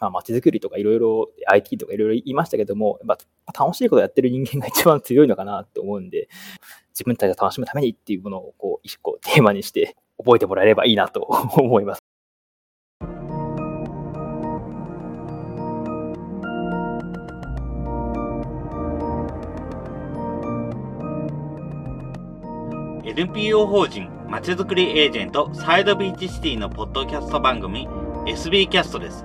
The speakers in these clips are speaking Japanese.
まあ、街づくりとかいろいろ IT とかいろいろ言いましたけども、やっぱ楽しいことやってる人間が一番強いのかなと思うんで、自分たちが楽しむためにっていうものをこう一個テーマにして覚えてもらえればいいなと思います。NPO 法人まちづくりエージェントサイドビーチシティのポッドキャスト番組 SB キャストです。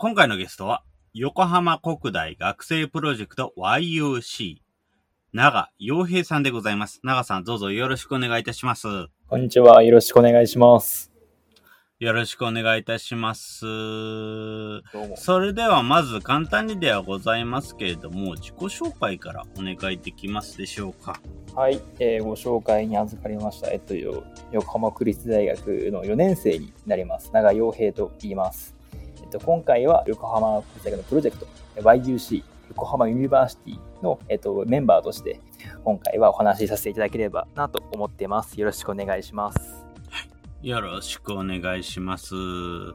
今回のゲストは、横浜国大学生プロジェクト YUC、長洋平さんでございます。長さん、どうぞよろしくお願いいたします。こんにちは。よろしくお願いします。よろしくお願いいたします。それではまず簡単にではございますけれども、自己紹介からお願いできますでしょうか。はい、えー、ご紹介に預かりました。えっと、横浜国立大学の4年生になります。長洋平と言います。っと、今回は横浜国立大学のプロジェクト、YUC、横浜ユニバーシティの、えっと、メンバーとして、今回はお話しさせていただければなと思ってます。よろしくお願いします。よろしくお願いします。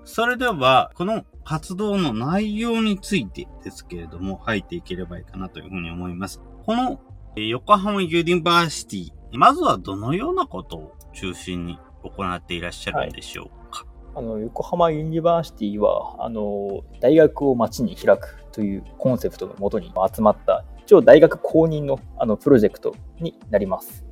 それでは、この活動の内容についてですけれども、入っていければいいかなというふうに思います。この横浜ユニバーシティ、まずはどのようなことを中心に行っていらっしゃるんでしょうか、はい、あの横浜ユニバーシティはあの大学を街に開くというコンセプトのもとに集まった一応大学公認のあのプロジェクトになります。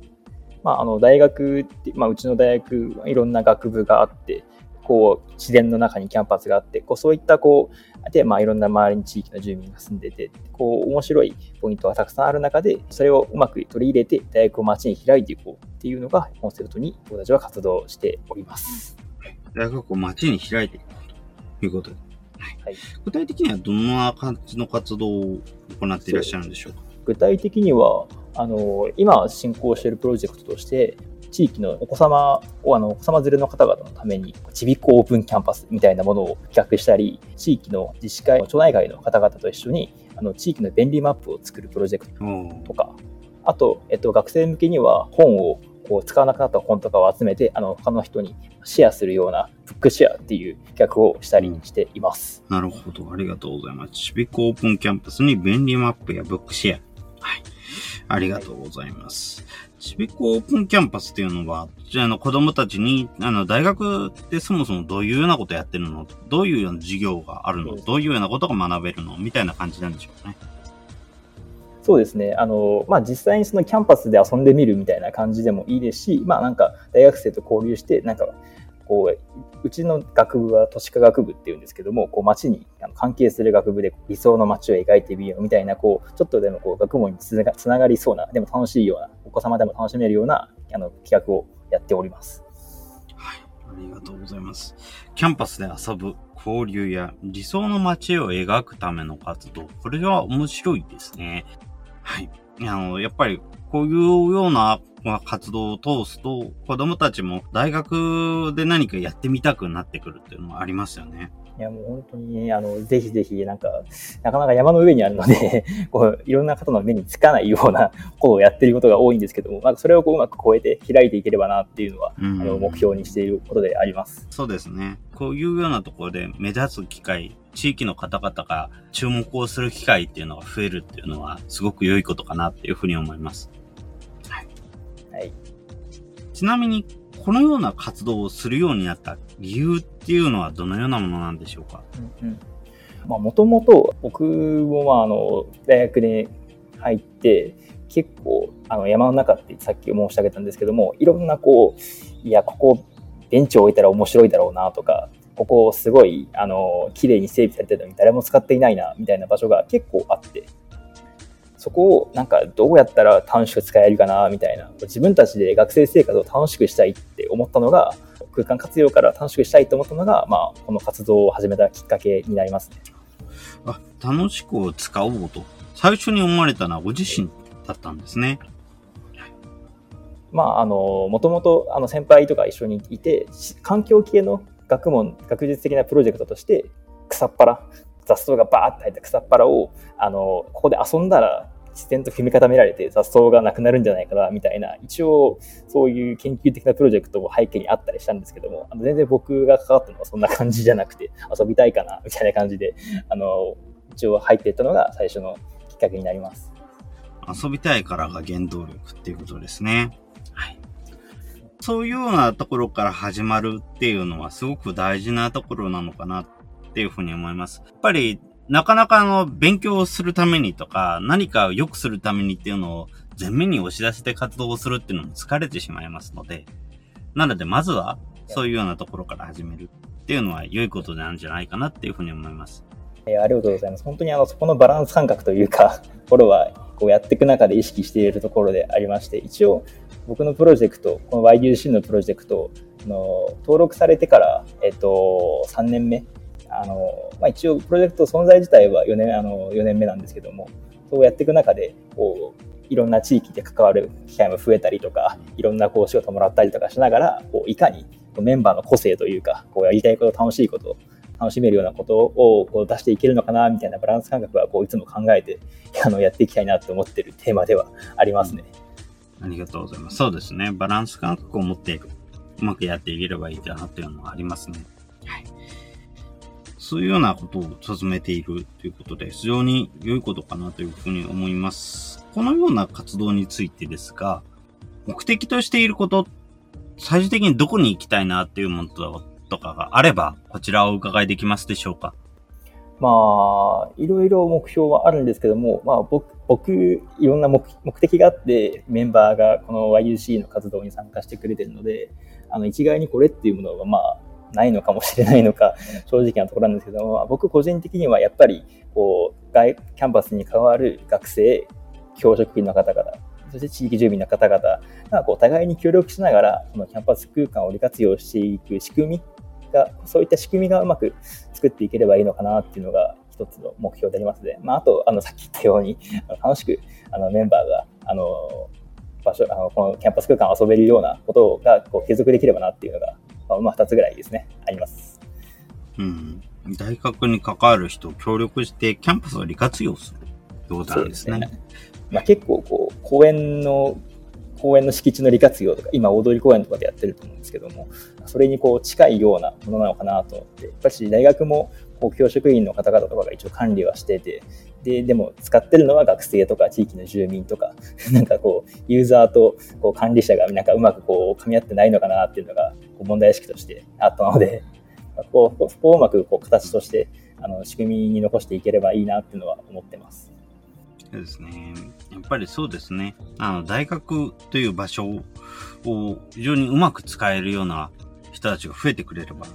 まあ、あの大学って、まあ、うちの大学いろんな学部があってこう自然の中にキャンパスがあってこうそういったこうで、まあ、いろんな周りに地域の住民が住んでてこう面白いポイントがたくさんある中でそれをうまく取り入れて大学を街に開いていこうっていうのがコンセプトに僕たちは活動しております。大学を街に開いていこうということで、はい、具体的にはどんな感じの活動を行っていらっしゃるんでしょうか？具体的にはあの今進行しているプロジェクトとして地域のお子様をあのお子様連れの方々のためにちびっこオープンキャンパスみたいなものを企画したり地域の自治会町内会の方々と一緒にあの地域の便利マップを作るプロジェクトとか、あと、えっと、学生向けには本をこう使わなくなった本とかを集めてあの他の人にシェアするようなブックシェアっていう企画をしたりしています。なるほど。ありがとうございます。ちびっこオープンキャンパスに便利マップやブックシェア。はい。ありがとうございます。ちびっこオープンキャンパスっていうのは、じゃあの子供たちに、あの、大学ってそもそもどういうようなことやってるの？どういうような授業があるの？どういうようなことが学べるの？みたいな感じなんでしょうね。そうですね。あの、まあ、実際にそのキャンパスで遊んでみるみたいな感じでもいいですし、まあ、なんか大学生と交流して、なんかこううちの学部は都市科学部っていうんですけどもこう街に関係する学部で理想の街を描いてみようみたいなこうちょっとでもこう学問につながりそうなでも楽しいようなお子様でも楽しめるようなあの企画をやっております。はい、ありがとうございます。キャンパスで遊ぶ交流や理想の街を描くための活動、これは面白いですね。はい。あの、やっぱりこういうようなまあ、活動を通すと、子供たちも大学で何かやってみたくなってくるっていうのもありますよね。いや、もう本当に、あの、ぜひぜひ、なんか、なかなか山の上にあるのでこう、いろんな方の目につかないようなことをやってることが多いんですけども、まあ、それをこううまく超えて開いていければなっていうのは、うん、あの、目標にしていることであります。そうですね。こういうようなところで目指す機会、地域の方々が注目をする機会っていうのが増えるっていうのは、すごく良いことかなっていうふうに思います。はい。ちなみに、このような活動をするようになった理由っていうのはどのようなものなんでしょうか、うんうんまあ、もともと僕もまああの大学に入って結構あの山の中ってさっき申し上げたんですけどもいろんなこういやここベンチを置いたら面白いだろうなとかここすごいあの綺麗に整備されてるのに誰も使っていないなみたいな場所が結構あってそこをなんかどうやったら楽しく使えるかなみたいな自分たちで学生生活を楽しくしたいって思ったのが空間活用から楽しくしたいと思ったのが、まあ、この活動を始めたきっかけになりますね。あ、楽しく使おうと、最初に思われたのはご自身だったんですね。まあ、あの、もともと、あの、先輩とか一緒にいて、環境系の学問、学術的なプロジェクトとして、草っぱら、雑草がバーって入った草っぱらを、あの、ここで遊んだら、自然と踏み固められて雑草がなくなるんじゃないかな、みたいな、一応、そういう研究的なプロジェクトも背景にあったりしたんですけども、あの全然僕が関わったのはそんな感じじゃなくて、遊びたいかな、みたいな感じで、あの、一応入っていったのが最初のきっかけになります。遊びたいからが原動力っていうことですね。そういうようなところから始まるっていうのはすごく大事なところなのかなっていうふうに思います。やっぱりなかなかあの、勉強するためにとか、何かを良くするためにっていうのを前面に押し出して活動するっていうのも疲れてしまいますので、なのでまずはそういうようなところから始めるっていうのは良いことなんじゃないかなっていうふうに思います。えー、ありがとうございます。本当にあの、そこのバランス感覚というか、これはこうやっていく中で意識しているところでありまして、一応僕のプロジェクト、この YUC のプロジェクトの登録されてから、えっと、3年目、あの、まあ、一応プロジェクト存在自体は4年、あの、4年目なんですけども、そうやっていく中で、こう、いろんな地域で関わる機会も増えたりとか、いろんなこう仕事もらったりとかしながら、こういかにメンバーの個性というか、こうやりたいこと、楽しいこと、楽しめるようなことをこう出していけるのかな、みたいなバランス感覚はこういつも考えて、あの、やっていきたいなと思ってるテーマではありますね。ありがとうございます。そうですね。バランス感覚を持ってうまくやっていければいいかなというのはありますね。はい。そういうようなことを進めているということで、非常に良いことかなというふうに思います。このような活動についてですが、目的としていること、最終的にどこに行きたいなっていうものとかがあれば、こちらをお伺いできますでしょうか？まあ、いろいろ目標はあるんですけども、まあ僕、僕、いろんな目的があって、メンバーがこの YUC の活動に参加してくれてるので、あの、一概にこれっていうものは、まあ、ないのかもしれないのか、正直なところなんですけども、僕個人的にはやっぱり、こう、外、キャンパスに関わる学生、教職員の方々、そして地域住民の方々が、こう、互いに協力しながら、このキャンパス空間を利活用していく仕組みが、そういった仕組みがうまく作っていければいいのかなっていうのが一つの目標でありますので、まあ、あと、あの、さっき言ったように、楽しく、あの、メンバーが、あの、場所、あの、このキャンパス空間を遊べるようなことが、こう、継続できればなっていうのが、まあ、二つぐらいですね、あります。うん。大学に関わる人、協力して、キャンパスを利活用するようなんですね。すねまあ、結構、こう、公園の公園の敷地の利活用とか、今、大通公園とかでやってると思うんですけども、それにこう近いようなものなのかなと思って、やっぱり大学もこう教職員の方々とかが一応管理はしてて、で、でも使ってるのは学生とか地域の住民とか、なんかこう、ユーザーとこう管理者がなんかうまくこう噛み合ってないのかなっていうのが問題意識としてあったので、こう、ここをうまくこう形として、あの、仕組みに残していければいいなっていうのは思ってます。そうですね。やっぱりそうですね。あの、大学という場所を非常にうまく使えるような人たちが増えてくれれば、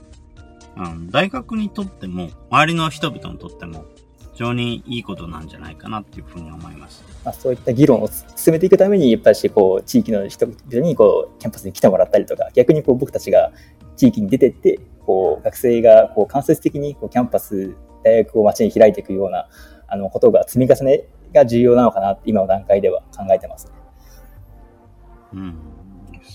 あの大学にとっても、周りの人々にとっても、非常にいいことなんじゃないかなっていうふうに思います。まあ、そういった議論を進めていくために、やっぱりこう地域の人々にこうキャンパスに来てもらったりとか、逆にこう僕たちが地域に出てって、こう学生がこう間接的にこうキャンパス、大学を街に開いていくようなあのことが積み重ねが重要なのかなって今の段階では考えてますね。うん。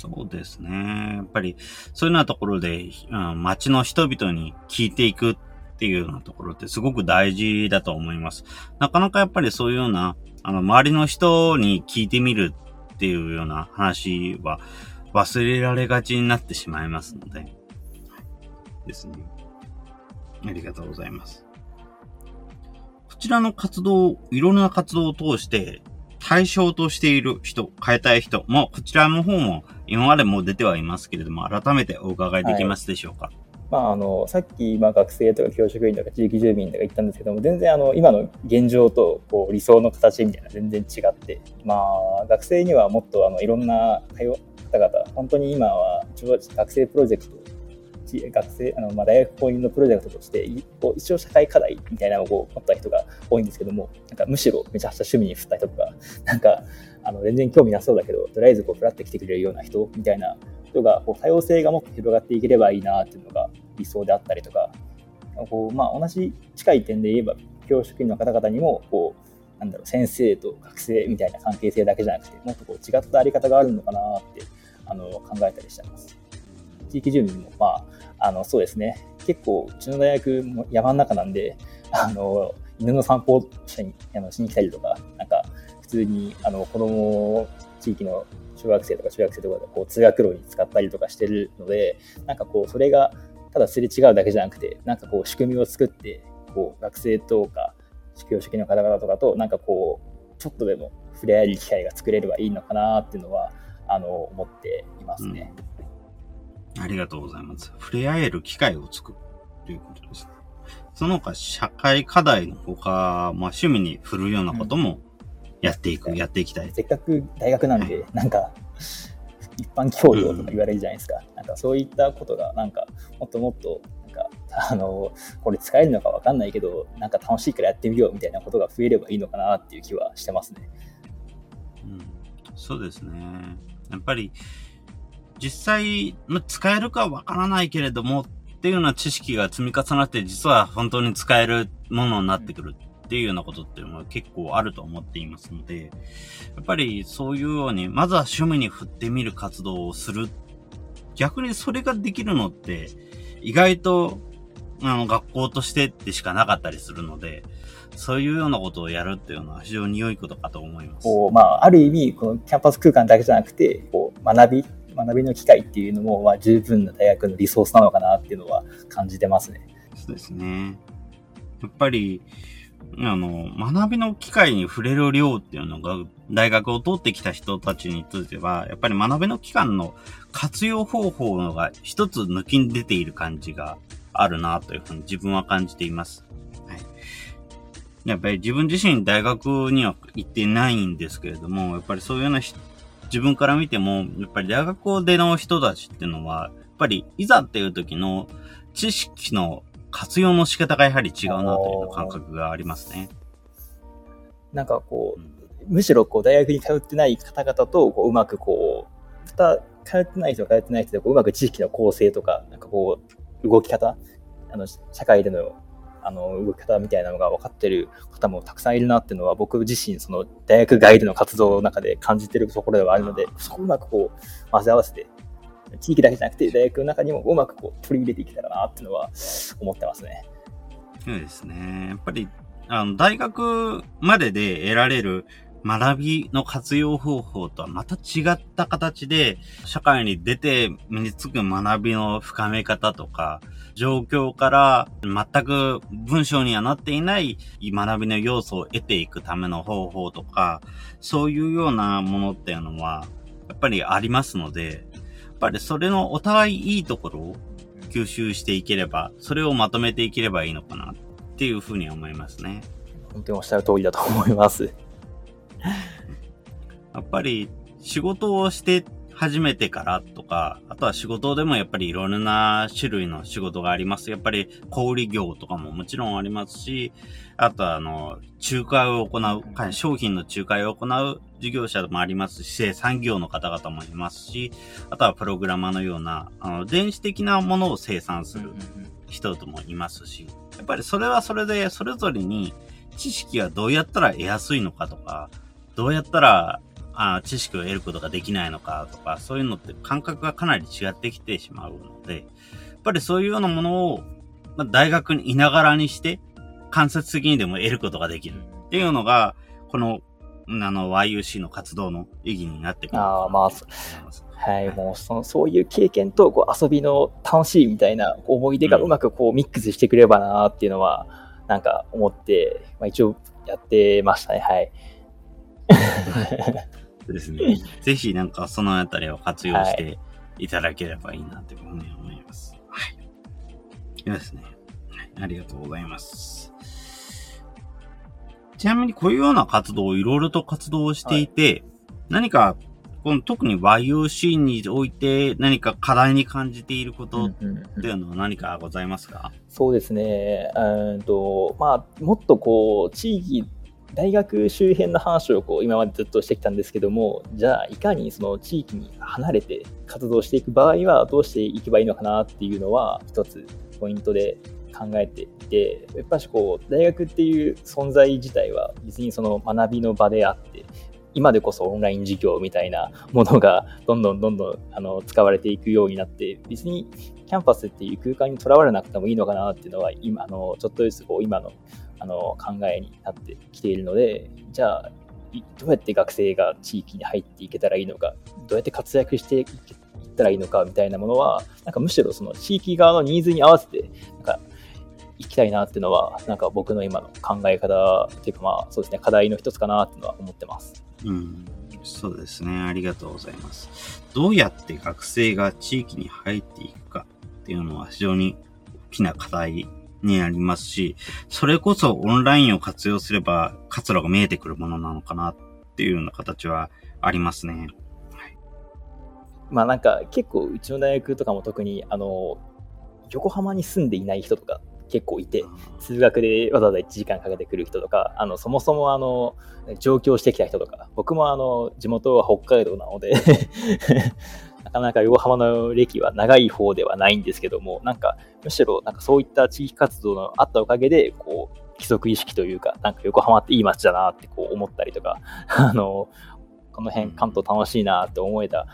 そうですね。やっぱり、そういうようなところで、うん、街の人々に聞いていくっていうようなところってすごく大事だと思います。なかなかやっぱりそういうような、あの、周りの人に聞いてみるっていうような話は忘れられがちになってしまいますので、ですね。ありがとうございます。こちらの活動、いろんな活動を通して、対象としている人、変えたい人も、こちらの方も今までも出てはいますけれども、改めてお伺いできますでしょうか？はい、まあ、あのさっき、まあ、学生とか教職員とか地域住民とか言ったんですけども全然あの今の現状とこう理想の形みたいな全然違って、まあ、学生にはもっとあのいろんな方々本当に今は学生プロジェクト学生、あのまあ、大学公認のプロジェクトとして、こう一応社会課題みたいなのを持った人が多いんですけども、なんかむしろめちゃくちゃ趣味に振った人とか、なんかあの全然興味なそうだけど、とりあえずこうフラって来てくれるような人みたいな人がこう多様性がもっと広がっていければいいなっていうのが理想であったりとか、こうまあ、同じ近い点で言えば、教職員の方々にも、こう、なんだろう、先生と学生みたいな関係性だけじゃなくて、もっとこう違ったあり方があるのかなってあの考えたりしてます。地域住民も、まあ、あのそうですね、結構、うちの大学も山の中なんで、あの犬の散歩しにあのしに来たりとか、なんか普通にあの子供地域の小学生とか中学生とかでこう通学路に使ったりとかしてるので、なんかこう、それがただすれ違うだけじゃなくて、なんかこう、仕組みを作って、こう、学生とか、教職の方々とかと、なんかこう、ちょっとでも触れ合える機会が作れればいいのかなっていうのは、あの、思っていますね。うん、ありがとうございます。触れ合える機会を作るということです。その他、社会課題のほか、まあ、趣味に振るようなこともやっていく、うん、やっていきたい。せっかく大学なんで、はい、なんか、一般教養とか言われるじゃないですか。うん、なんかそういったことが、なんか、もっともっと、なんか、あの、これ使えるのかわかんないけど、なんか楽しいからやってみようみたいなことが増えればいいのかなっていう気はしてますね。うん、そうですね。やっぱり、実際、使えるかわからないけれども、っていうような知識が積み重なって、実は本当に使えるものになってくるっていうようなことっていうのは結構あると思っていますので、やっぱりそういうように、まずは趣味に振ってみる活動をする。逆にそれができるのって、意外と、あの、学校としてってしかなかったりするので、そういうようなことをやるっていうのは非常に良いことかと思います。こうまあ、ある意味、このキャンパス空間だけじゃなくて、こう学び学びの機会っていうのも、まあ、十分な大学のリソースなのかなっていうのは感じてますね。そうですね。やっぱり、あの、学びの機会に触れる量っていうのが、大学を通ってきた人たちについては、やっぱり学びの期間の活用方法のが一つ抜きに出ている感じがあるなというふうに自分は感じています。はい。やっぱり自分自身大学には行ってないんですけれども、やっぱりそういうような自分から見ても、やっぱり大学での人たちっていうのは、やっぱりいざっていう時の知識の活用の仕方がやはり違うなという感覚がありますね。なんかこう、うん、むしろこう大学に通ってない方々とこううまくこう、通ってない人通ってない人でこううまく知識の構成とか、なんかこう、動き方、あの、社会でのあの動き方みたいなのが分かってる方もたくさんいるなっていうのは僕自身その大学外での活動の中で感じてるところではあるのでそこをうまくこう混ぜ合わせて地域だけじゃなくて大学の中にもうまくこう取り入れていけたらなっていうのは思ってますね。そうですね。やっぱりあの大学までで得られる学びの活用方法とはまた違った形で、社会に出て身につく学びの深め方とか、状況から全く文章にはなっていない学びの要素を得ていくための方法とか、そういうようなものっていうのは、やっぱりありますので、やっぱりそれのお互いいいところを吸収していければ、それをまとめていければいいのかなっていうふうに思いますね。本当におっしゃる通りだと思います。やっぱり仕事をして初めてからとか、あとは仕事でもやっぱりいろんな種類の仕事があります。やっぱり小売業とかももちろんありますし、あとはあの、仲介を行う、商品の仲介を行う事業者もありますし、生産業の方々もいますし、あとはプログラマーのような、あの、電子的なものを生産する人ともいますし、やっぱりそれはそれでそれぞれに知識はどうやったら得やすいのかとか、どうやったらあ知識を得ることができないのかとか、そういうのって感覚がかなり違ってきてしまうので、やっぱりそういうようなものを、まあ、大学にいながらにして、間接的にでも得ることができる。っていうのが、この、あの、YUC の活動の意義になってくる。ああ、まあ、はい、もうその、そういう経験とこう遊びの楽しいみたいな思い出がうまくこうミックスしてくればなっていうのは、なんか思って、まあ一応やってましたね、はい。ですね。ぜひなんかそのあたりを活用していただければいいなというふうに思います。はい。でですね。ありがとうございます。ちなみにこういうような活動をいろいろと活動していて、はい、何かこの特に YOC において何か課題に感じていることっていうのは何かございますか、そうですね。うんと、まあ、もっとこう、地域大学周辺の話をこう今までずっとしてきたんですけども、じゃあいかにその地域に離れて活動していく場合はどうしていけばいいのかなっていうのは一つポイントで考えていて、やっぱしこう、大学っていう存在自体は別にその学びの場であって、今でこそオンライン授業みたいなものがどんどんどんどんあの使われていくようになって、別にキャンパスっていう空間にとらわれなくてもいいのかなっていうのは、今、あのちょっとずつこう今のあの考えになってきているので、じゃあ、どうやって学生が地域に入っていけたらいいのか、どうやって活躍していったらいいのかみたいなものは、なんかむしろその地域側のニーズに合わせて、なんか行きたいなっていうのは、なんか僕の今の考え方っていうか、まあそうですね、課題の一つかなっていうのは思ってます。うん、そうですね。ありがとうございます。どうやって学生が地域に入っていくかっていうのは非常に大きな課題になりますし、それこそオンラインを活用すれば活路が見えてくるものなのかなっていうような形はありますね。はい、まあなんか結構うちの大学とかも特にあの横浜に住んでいない人とか結構いて、通学でわざわざ1時間かけてくる人とか、あのそもそもあの上京してきた人とか、僕もあの地元は北海道なのでなかなか横浜の歴は長い方ではないんですけども、なんかむしろなんかそういった地域活動のあったおかげで、こう、規則意識というか、なんか横浜っていい街だなってこう思ったりとか、あの、この辺関東楽しいなって思えた、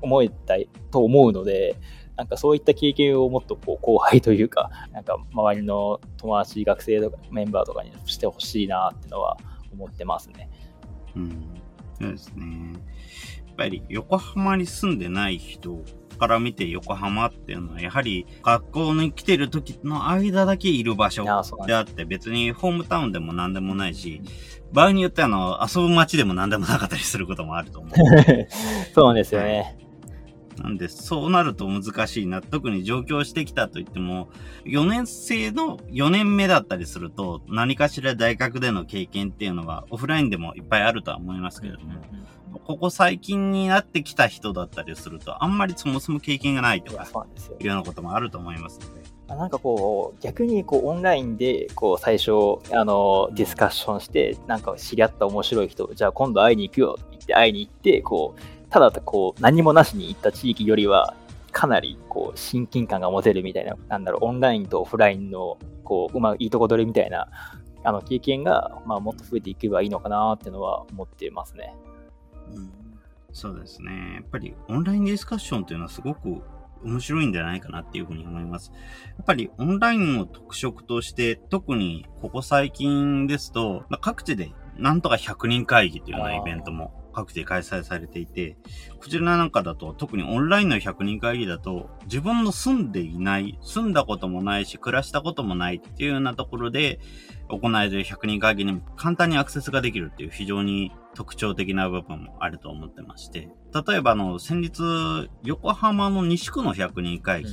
思えたと思うので、なんかそういった経験をもっとこう後輩というか、なんか周りの友達、学生とかメンバーとかにしてほしいなっていうのは思ってますね。うん、そうですね。やっぱり横浜に住んでない人から見て横浜っていうのは、やはり学校に来てる時の間だけいる場所であって、別にホームタウンでも何でもないし、場合によってあの、遊ぶ街でも何でもなかったりすることもあると思う。そうですよね。なんで、そうなると難しいな。特に上京してきたといっても、4年生の4年目だったりすると、何かしら大学での経験っていうのは、オフラインでもいっぱいあるとは思いますけれども、ここ最近になってきた人だったりすると、あんまりそもそも経験がないとか、いうようなこともあると思いますので。なんかこう、逆にこうオンラインでこう最初、あの、ディスカッションして、なんか知り合った面白い人、じゃあ今度会いに行くよって言って会いに行って、こう、ただこう何もなしに行った地域よりはかなりこう親近感が持てるみたいな、なんだろう、オンラインとオフラインのこううまいいとこ取りみたいなあの経験が、まあ、もっと増えていけばいいのかなっていうのは思ってますね。うん、そうですね。やっぱりオンラインディスカッションというのはすごく面白いんじゃないかなっていうふうに思います。やっぱりオンラインを特色として、特にここ最近ですと、まあ、各地でなんとか100人会議というようなイベントも各地で開催されていて、こちらなんかだと、特にオンラインの100人会議だと、自分の住んでいない、住んだこともないし、暮らしたこともないっていうようなところで、行える100人会議に簡単にアクセスができるっていう非常に特徴的な部分もあると思ってまして、例えばあの、先日、横浜の西区の100人会議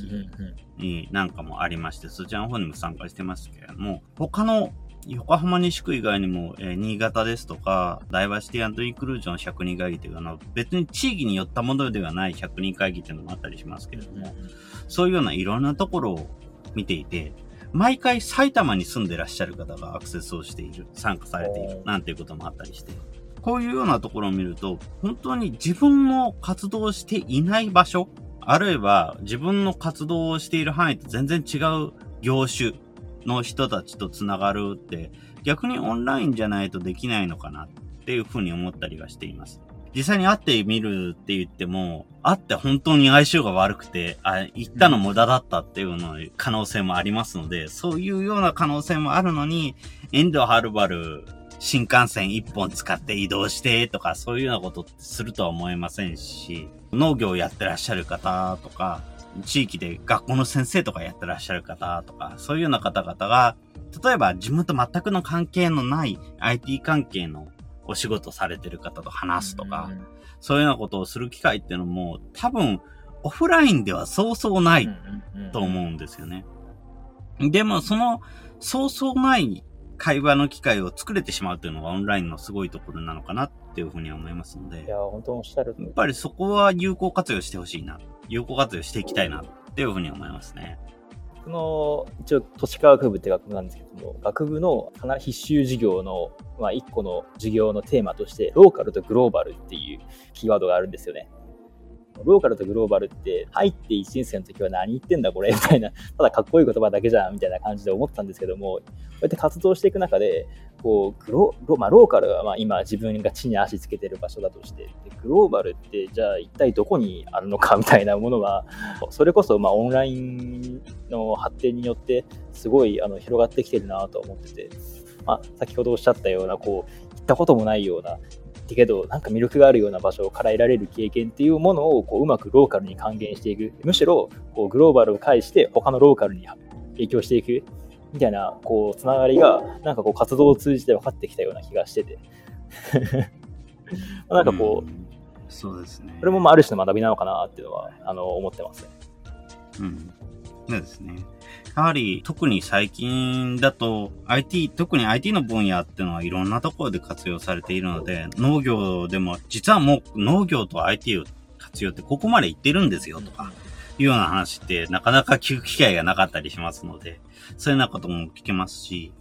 になんかもありまして、そちらの方にも参加してますけれども、他の横浜西区以外にも、えー、新潟ですとか、ダイバーシティインクルージョン100人会議というあの、別に地域によったものではない100人会議というのもあったりしますけれども、そういうようないろんなところを見ていて、毎回埼玉に住んでらっしゃる方がアクセスをしている、参加されている、なんていうこともあったりして、こういうようなところを見ると、本当に自分の活動していない場所、あるいは自分の活動をしている範囲と全然違う業種、の人たちと繋がるって、逆にオンラインじゃないとできないのかなっていうふうに思ったりはしています。実際に会ってみるって言っても、会って本当に相性が悪くて、あ、行ったの無駄だったっていうの可能性もありますので、そういうような可能性もあるのに、遠慮はるばる新幹線一本使って移動してとか、そういうようなことするとは思えませんし、農業をやってらっしゃる方とか、地域で学校の先生とかやってらっしゃる方とか、そういうような方々が、例えば自分と全くの関係のない IT 関係のお仕事されてる方と話すとか、そういうようなことをする機会っていうのも多分オフラインではそうそうないと思うんですよね。でもそのそうそうない会話の機会を作れてしまうというのがオンラインのすごいところなのかなっていうふうに思いますので。いや、本当おっしゃるやっぱりそこは有効活用してほしいな。有効活用していきたいなっていうふうに思いますね。この、一応、都市科学部って学部なんですけども、学部の必修授業の、まあ、一個の授業のテーマとして、ローカルとグローバルっていうキーワードがあるんですよね。ローカルとグローバルって入って1年生の時は何言ってんだこれみたいな、ただかっこいい言葉だけじゃんみたいな感じで思ったんですけども、こうやって活動していく中で、こうグロロ,、まあ、ローカルはまあ今自分が地に足つけてる場所だとして、でグローバルってじゃあ一体どこにあるのかみたいなものは、それこそまあオンラインの発展によってすごいあの広がってきてるなと思ってて、まあ、先ほどおっしゃったような、こう、行ったこともないような、だけど、なんか魅力があるような場所から得られる経験っていうものをこううまくローカルに還元していく。むしろこうグローバルを介して他のローカルに影響していくみたいなこうつながりがなんかこう活動を通じて分かってきたような気がしてて。なんかこう、うん、そうですね。それもまあある種の学びなのかなっていうのはあの思ってますね。うん。そうですね。やはり特に最近だと IT、特に IT の分野っていうのはいろんなところで活用されているので、農業でも実はもう農業と IT を活用ってここまでいってるんですよとか、いうような話ってなかなか聞く機会がなかったりしますので、そういうようなことも聞けますし、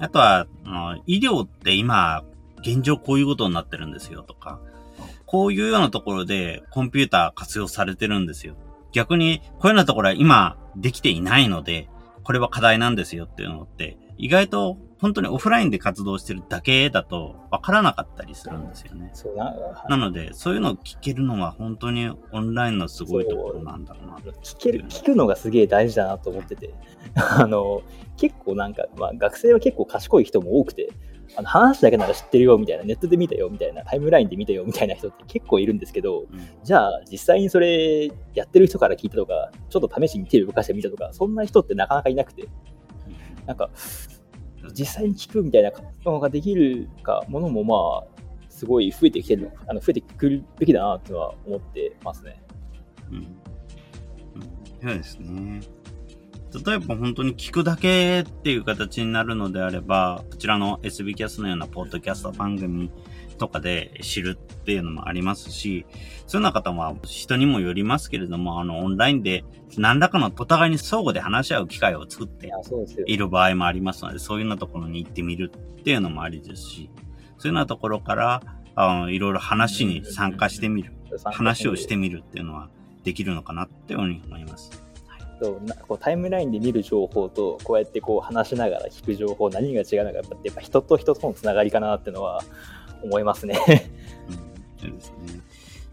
あとは、あの医療って今、現状こういうことになってるんですよとか、こういうようなところでコンピューター活用されてるんですよ。逆に、こういうようなところは今できていないので、これは課題なんですよっていうのって、意外と本当にオフラインで活動してるだけだと分からなかったりするんですよね。そうななので、そういうのを聞けるのは本当にオンラインのすごいところなんだろうな。聞ける、聞くのがすげえ大事だなと思ってて、あの、結構なんか、まあ学生は結構賢い人も多くて、あの話だけなら知ってるよみたいな、ネットで見たよみたいな、タイムラインで見たよみたいな人って結構いるんですけど、うん、じゃあ実際にそれやってる人から聞いたとか、ちょっと試しに手を動かしてみたとか、そんな人ってなかなかいなくて、なんか、実際に聞くみたいなのができるか、ものもまあ、すごい増えてきてる、あの増えてくるべきだなっていうのは思ってますね。うん。うん、そうですね。例えば本当に聞くだけっていう形になるのであれば、こちらの SB キャスのようなポッドキャスト番組とかで知るっていうのもありますし、そういうような方は人にもよりますけれども、あの、オンラインで何らかのお互いに相互で話し合う機会を作っている場合もありますので、そういうようなところに行ってみるっていうのもありですし、そういうようなところから、あのいろいろ話に参加してみる、話をしてみるっていうのはできるのかなっていうふうに思います。そうなこうタイムラインで見る情報とこうやってこう話しながら聞く情報何が違うのかやっぱやっぱ人と人とのつながりかなっていうのは思いますねうん、そうですね。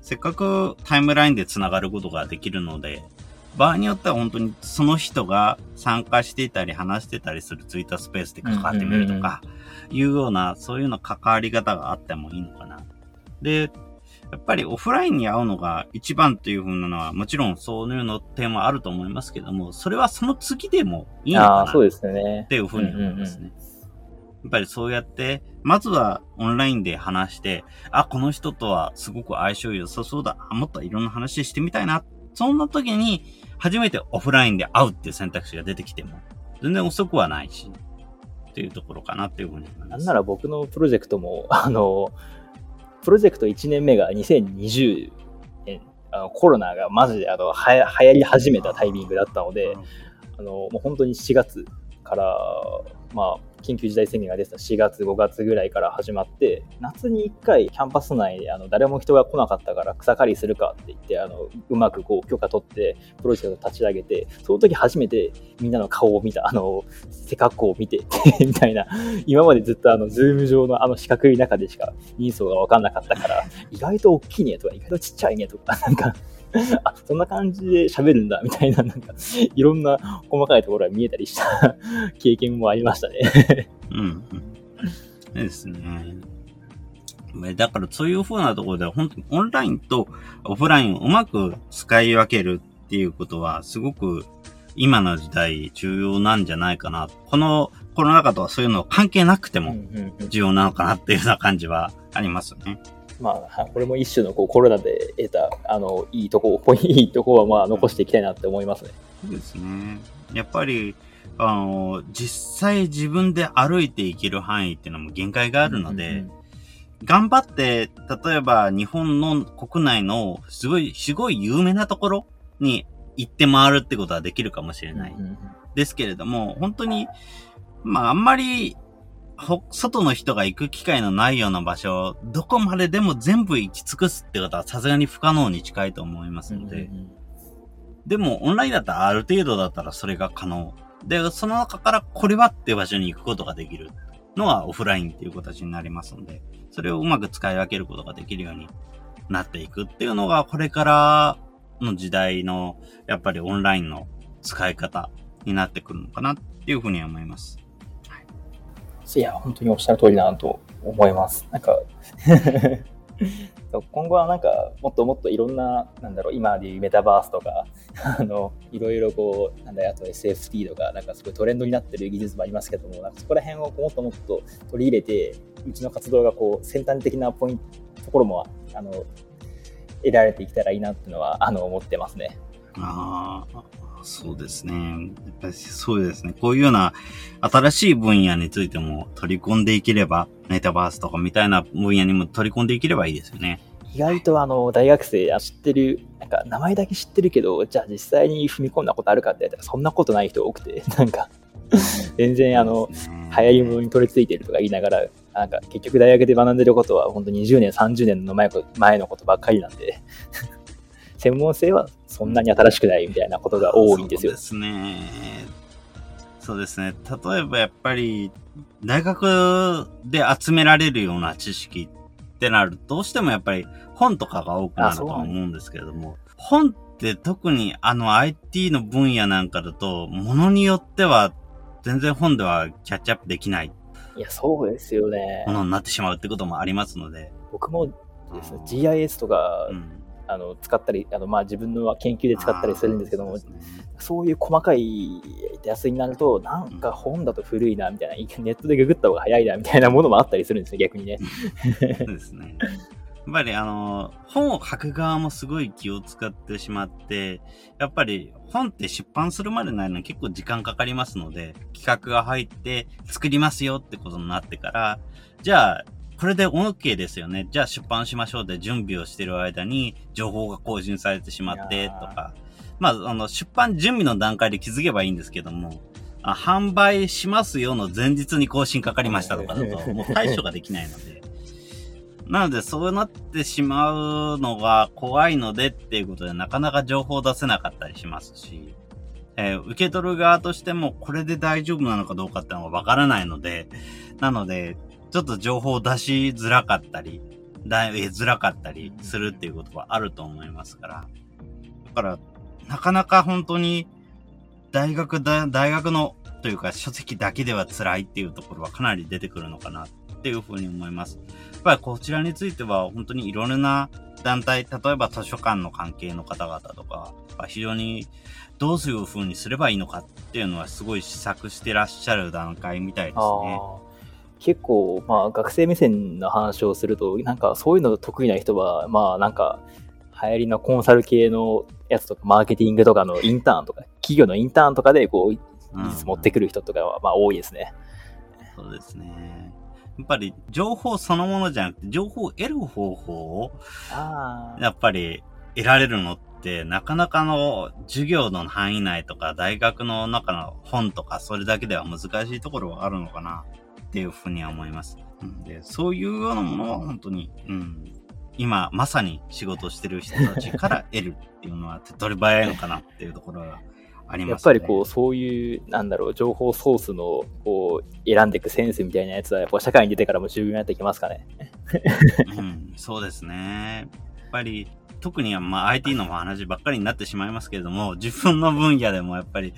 せっかくタイムラインでつながることができるので、場合によっては本当にその人が参加していたり話してたりするツイッタースペースで関わってみるとか、いうような、そういうような関わり方があってもいいのかな。で、やっぱりオフラインに会うのが一番というふうなのは、もちろんそういうの点はあると思いますけども、それはその次でもいいのかなそうですね。っていうふうに思いますね。やっぱりそうやって、まずはオンラインで話して、あ、この人とはすごく相性良さそうだ。もっといろんな話してみたいな。そんな時に、初めてオフラインで会うっていう選択肢が出てきても、全然遅くはないし、っていうところかなっていうふうに思います。なんなら僕のプロジェクトも、あの、プロジェクト1年目が2020年、あのコロナがマジであのはや流行り始めたタイミングだったので、あのもう本当に4月から、まあ、緊急事態宣言が出た4月、5月ぐらいから始まって、夏に1回キャンパス内であの誰も人が来なかったから草刈りするかって言って、あのうまくこう許可取ってプロジェクト立ち上げて、その時初めてみんなの顔を見た、あの背格好を見て みたいな、今までずっとあのズーム上のあの四角い中でしか人相が分かんなかったから、意外と大きいねとか、意外とちっちゃいねとか、なんかあ、そんな感じで喋るんだ、みたいな、なんか、いろんな細かいところが見えたりした 経験もありましたねうん。ですね。だからそういう風なところでは本当にオンラインとオフラインをうまく使い分けるっていうことはすごく今の時代重要なんじゃないかな。このコロナ禍とはそういうの関係なくても重要なのかなっていうような感じはありますね。まあ、これも一種のこうコロナで得た、あの、いいとこ、いいとこはまあ残していきたいなって思いますね。そうですね。やっぱり、あの、実際自分で歩いていける範囲っていうのも限界があるので、うんうん頑張って、例えば日本の国内のすごい、すごい有名なところに行って回るってことはできるかもしれない。ですけれども、本当に、まああんまり外の人が行く機会のないような場所、どこまででも全部行き尽くすってことはさすがに不可能に近いと思いますので、うんうんでもオンラインだったらある程度だったらそれが可能。で、その中からこれはっていう場所に行くことができるのはオフラインっていう形になりますので、それをうまく使い分けることができるようになっていくっていうのが、これからの時代の、やっぱりオンラインの使い方になってくるのかなっていうふうに思います。いや、本当におっしゃる通りだなと思います。なんか 今後はなんかもっともっといろんな、なんだろう、今でいうメタバースとか、あのいろいろこう、なんだ、あと SFT とか、なんかすごいトレンドになってる技術もありますけども、なんかそこら辺をもっともっと取り入れて、うちの活動がこう先端的なポイント、ところもあの得られていけたらいいなっていうのはあの思ってますね。ああ、そうですね。やっぱりそうですね。こういうような新しい分野についても取り込んでいければ、メタバースとかみたいな分野にも取り込んでいければいいですよね。意外とあの大学生あ知ってる、なんか名前だけ知ってるけど、じゃあ実際に踏み込んだことあるかって言ったらそんなことない人多くて、なんか全然あの、そうですね流行り物に取り付いてるとか言いながら、なんか結局大学で学んでることは本当20年、30年の前前のことばっかりなんで、専門性はそんなに新しくないみたいなことが多いんですよそう。ですね。そうですね。例えばやっぱり、大学で集められるような知識ってなると、どうしてもやっぱり本とかが多くなるとは思うんですけれども、本って特にあの IT の分野なんかだと、ものによっては全然本ではキャッチアップできないいや、そうですよねも。のになってしまうってこともありますので。僕もですね GIS とか、うんあの使ったり、あのまあ自分の研究で使ったりするんですけども、そうねいう細かいやつになると、なんか本だと古いなみたいな、ネットでググった方が早いなみたいなものもあったりするんですよ、逆にね。そうですね。やっぱりあの、本を書く側もすごい気を使ってしまって、やっぱり本って出版するまでないのに結構時間かかりますので、企画が入って作りますよってことになってから、じゃあ、これで OK ですよね。じゃあ出版しましょうで準備をしてる間に情報が更新されてしまってとか。まあ、あの、出版準備の段階で気づけばいいんですけども、あ販売しますよの前日に更新かかりましたとかだと、もう対処ができないので。なので、そうなってしまうのが怖いのでっていうことで、なかなか情報を出せなかったりしますし、えー受け取る側としても、これで大丈夫なのかどうかってのはわからないので、なので、ちょっと情報を出しづらかったり、だ得づらかったりするっていうことはあると思いますから。だから、なかなか本当に、大学だ、大学の、というか書籍だけでは辛いっていうところはかなり出てくるのかなっていうふうに思います。やっぱりこちらについては本当にいろいろな団体、例えば図書館の関係の方々とか、非常にどういうふうにすればいいのかっていうのはすごい試作してらっしゃる段階みたいですね。結構、まあ、学生目線の話をすると、なんかそういうの得意な人は、まあなんか、流行りのコンサル系のやつとか、マーケティングとかのインターンとか、企業のインターンとかで、こう、技術持ってくる人とかは、まあ多いですね。そうですね。やっぱり情報そのものじゃなくて、情報を得る方法をあやっぱり得られるのって、なかなかの授業の範囲内とか、大学の中の本とか、それだけでは難しいところはあるのかなっていうふうには思います。うんでそういうようなものは本当に、うん、今まさに仕事をしてる人たちから得るっていうのは手っ取り早いのかなっていうところがありやっますぱりこう、そういう、なんだろう、情報ソースの、こう、選んでいくセンスみたいなやつは、やっぱ社会に出てからも十分になってきますかね。うん、そうですね。やっぱり、特にまあ IT の話ばっかりになってしまいますけれども、自分の分野でもやっぱり、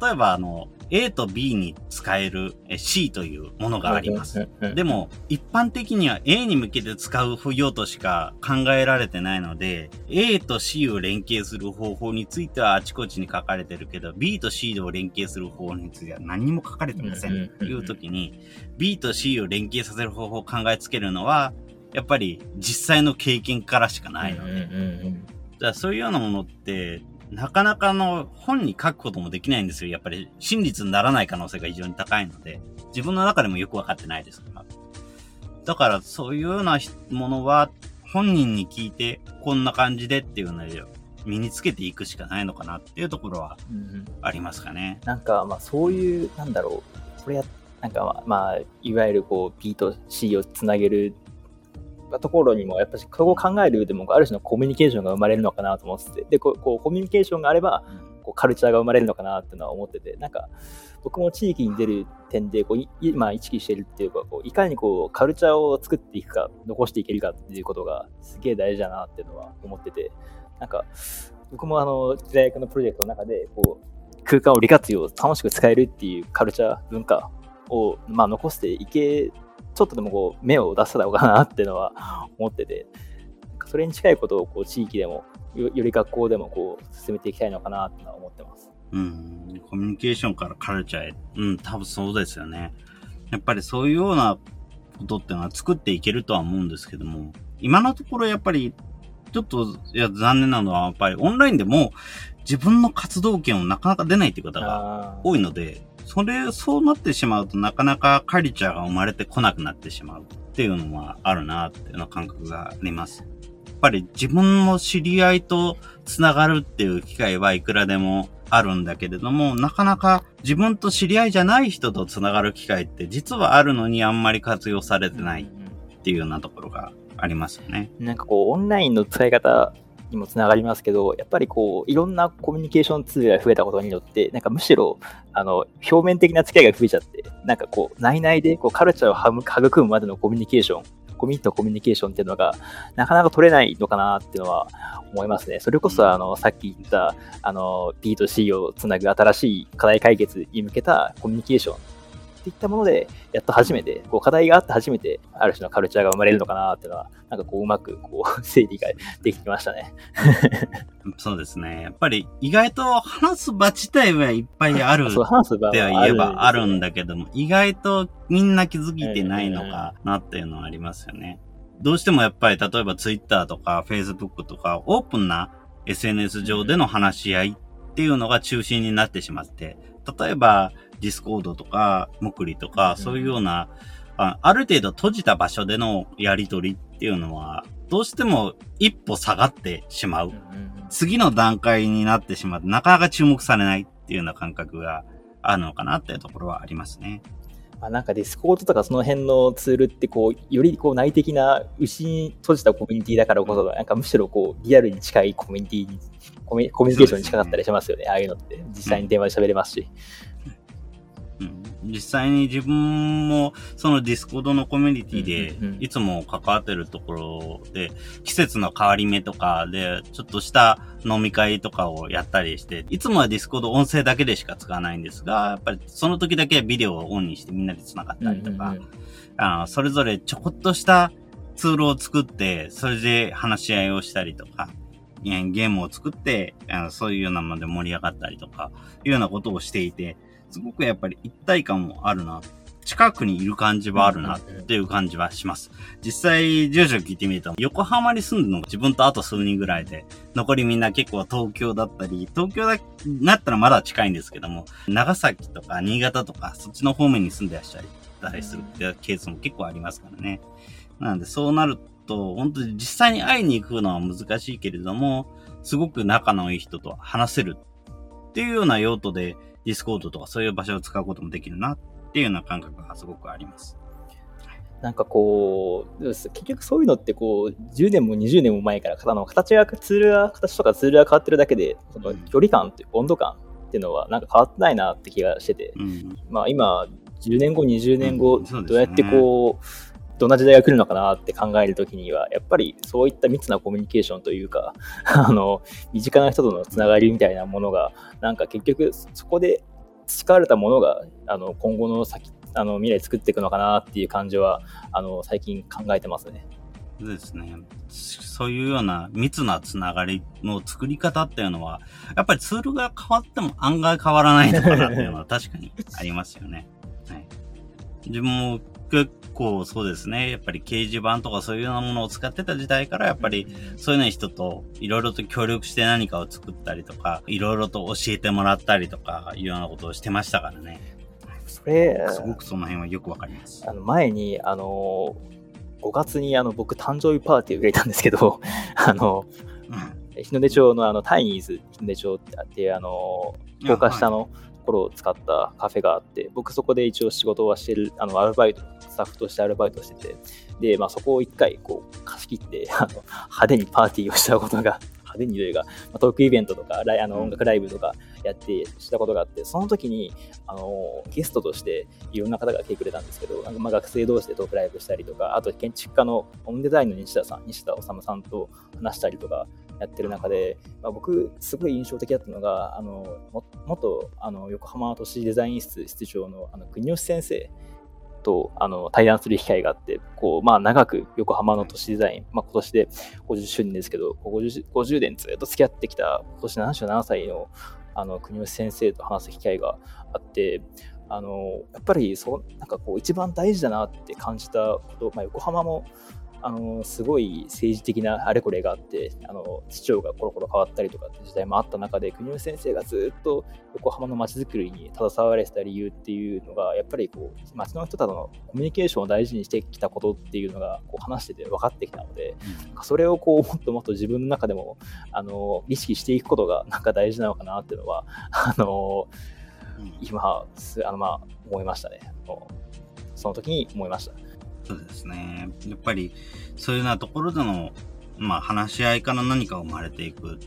例えばあの、A と B に使えるえ C というものがあります。でも、一般的には A に向けて使う用途しか考えられてないので、A と C を連携する方法についてはあちこちに書かれてるけど、B と C を連携する方法については何にも書かれてませうん。という時に、B と C を連携させる方法を考えつけるのは、やっぱり実際の経験からしかないので、そういうようなものって、なかなかの本に書くこともできないんですよ。やっぱり真実にならない可能性が非常に高いので、自分の中でもよくわかってないですから。だからそういうようなものは本人に聞いてこんな感じでっていうのを身につけていくしかないのかなっていうところはうんうんありますかね。なんか、まあそういう、なんだろう、これや、なんかまあ、いわゆるこう B と C をつなげるところにも、やっぱりそこを考える上でも、ある種のコミュニケーションが生まれるのかなと思ってて、で、こう、コミュニケーションがあれば、こうカルチャーが生まれるのかなっていうのは思ってて、なんか、僕も地域に出る点でこう今意識してるっていうかこういかにこうカルチャーを作っていくか残していけるかっていうことがすげえ大事だなっていうのは思ってて。なんか僕もあの大学のプロジェクトの中でこう空間を利活用楽しく使えるっていうカルチャー文化を、まあ、残していけちょっとでもこう目を出せた方がなっていうのは思っててそれに近いことをこう地域でもより学校でもこう進めていきたいのかなってのは思ってます。うん、コミュニケーションからカルチャーへ。うん、多分そうですよね。やっぱりそういうようなことっていうのは作っていけるとは思うんですけども、今のところやっぱり、ちょっと、いや、残念なのは、やっぱりオンラインでも自分の活動権をなかなか出ないっていう方が多いので、それ、そうなってしまうとなかなかカルチャーが生まれてこなくなってしまうっていうのはあるなっていうような感覚があります。やっぱり自分の知り合いと繋がるっていう機会はいくらでもあるんだけれども、なかなか自分と知り合いじゃない人と繋がる機会って実はあるのにあんまり活用されてないっていうようなところがありますよね。なんかこう、オンラインの使い方にもつながりますけど、やっぱりこう、いろんなコミュニケーションツールが増えたことによって、なんかむしろ、あの、表面的な付き合いが増えちゃって、なんかこう、内々でこうカルチャーを育むまでのコミュニケーションコミットコミュニケーションっていうのが、なかなか取れないのかなっていうのは思いますね。それこそ、あの、さっき言った、あの、B と C をつなぐ新しい課題解決に向けたコミュニケーションっていったもので、やっと初めて、こう課題があって初めて、ある種のカルチャーが生まれるのかなっていうのは、なんかこう、うまく、こう、整理ができましたね。そうですね。やっぱり、意外と話す場自体はいっぱいある。そう、話す場では言えばあるんだけども、意外とみんな気づいてないのかなっていうのはありますよね。どうしてもやっぱり、例えば Twitter とか Facebook とか、オープンな SNS 上での話し合いっていうのが中心になってしまって、例えば、 Discord とか、 mocri とか、そういうような、あある程度閉じた場所でのやりとりっていうのは、どうしても一歩下がってしまう。次の段階になってしまって、なかなか注目されないっていうような感覚があるのかなっていうところはありますね。まあ、なんか Discord とかその辺のツールってこう、よりこう内的なうちに閉じたコミュニティだからこそ、なんかむしろこう、リアルに近いコミュニティにコミュニケーションに近かったりしますよね。ああいうのって。実際に電話で喋れますし。実際に自分もその Discord のコミュニティでいつも関わってるところで季節の変わり目とかでちょっとした飲み会とかをやったりしていつもは Discord 音声だけでしか使わないんですがやっぱりその時だけビデオをオンにしてみんなで繋がったりとか、あのそれぞれちょこっとしたツールを作ってそれで話し合いをしたりとかゲームを作って、そういうようなもので盛り上がったりとか、いうようなことをしていて、すごくやっぱり一体感もあるな。近くにいる感じはあるなっていう感じはします。実際、住所聞いてみると、横浜に住んでるのが自分とあと数人ぐらいで、残りみんな結構東京だったり、東京だ、なったらまだ近いんですけども、長崎とか新潟とか、そっちの方面に住んでらっしゃったりするっていうケースも結構ありますからね。なので、そうなると、本当に実際に会いに行くのは難しいけれども、すごく仲のいい人と話せるっていうような用途で、 Discord とかそういう場所を使うこともできるなっていうような感覚がすごくあります。なんかこう、結局そういうのってこう、10年も20年も前からあの形が、ツールが、形とかツールが変わってるだけで、その距離感っていう温度感っていうのはなんか変わってないなって気がしてて、うん、まあ今、10年後、20年後、どうやってこう、どんな時代が来るのかなって考えるときには、やっぱりそういった密なコミュニケーションというか、あの、身近な人とのつながりみたいなものが、なんか結局そこで培われたものが、あの、今後の先、あの、未来作っていくのかなっていう感じは、あの、最近考えてますね。そうですね。そういうような密なつながりの作り方っていうのは、やっぱりツールが変わっても案外変わらないのかなっていうのは確かにありますよね。はい。自分も結構そうですね。やっぱり掲示板とかそういうようなものを使ってた時代から、やっぱりそういうような人といろいろと協力して何かを作ったりとか、いろいろと教えてもらったりとか、いうようなことをしてましたからね。それ、すごくその辺はよくわかります。あの前に、あの、5月にあの僕誕生日パーティーを入れたんですけど、あの、うん、日の出町のあのタイニーズ日の出町ってあって、あの、高架下の頃を使ったカフェがあって、僕そこで一応仕事はしてる、あの、アルバイト、スタッフとしてアルバイトしてて、で、まあそこを一回こう貸し切って、あの、派手にパーティーをしたことが派手にというか、まあ、トークイベントとか、あの音楽ライブとかやってしたことがあって、その時に、あの、ゲストとしていろんな方が来てくれたんですけど、なんかまあ学生同士でトークライブしたりとか、あと建築家のオンデザインの西田さん、西田治さんと話したりとかやってる中で、まあ、僕、すごい印象的だったのが、あの、元、あの、横浜都市デザイン室室長の、あの、国吉先生とあの対談する機会があって、こうまあ、長く横浜の都市デザイン、まあ、今年で50周年ですけど、50, 50年ずっと付き合ってきた、今年77歳のあの国吉先生と話す機会があって、あのやっぱりそなんかこう一番大事だなって感じたこと、まあ、横浜もあのすごい政治的なあれこれがあってあの市長がコロコロ変わったりとかって時代もあった中で国吉先生がずっと横浜の街づくりに携われてた理由っていうのがやっぱりこう街の人とのコミュニケーションを大事にしてきたことっていうのがこう話してて分かってきたので、うん、それをこうもっともっと自分の中でもあの意識していくことがなんか大事なのかなっていうのはあの、うん、今あのまあ思いましたね。その時に思いました。そうですね。やっぱり、そういうようなところでの、まあ、話し合いから何か生まれていくっ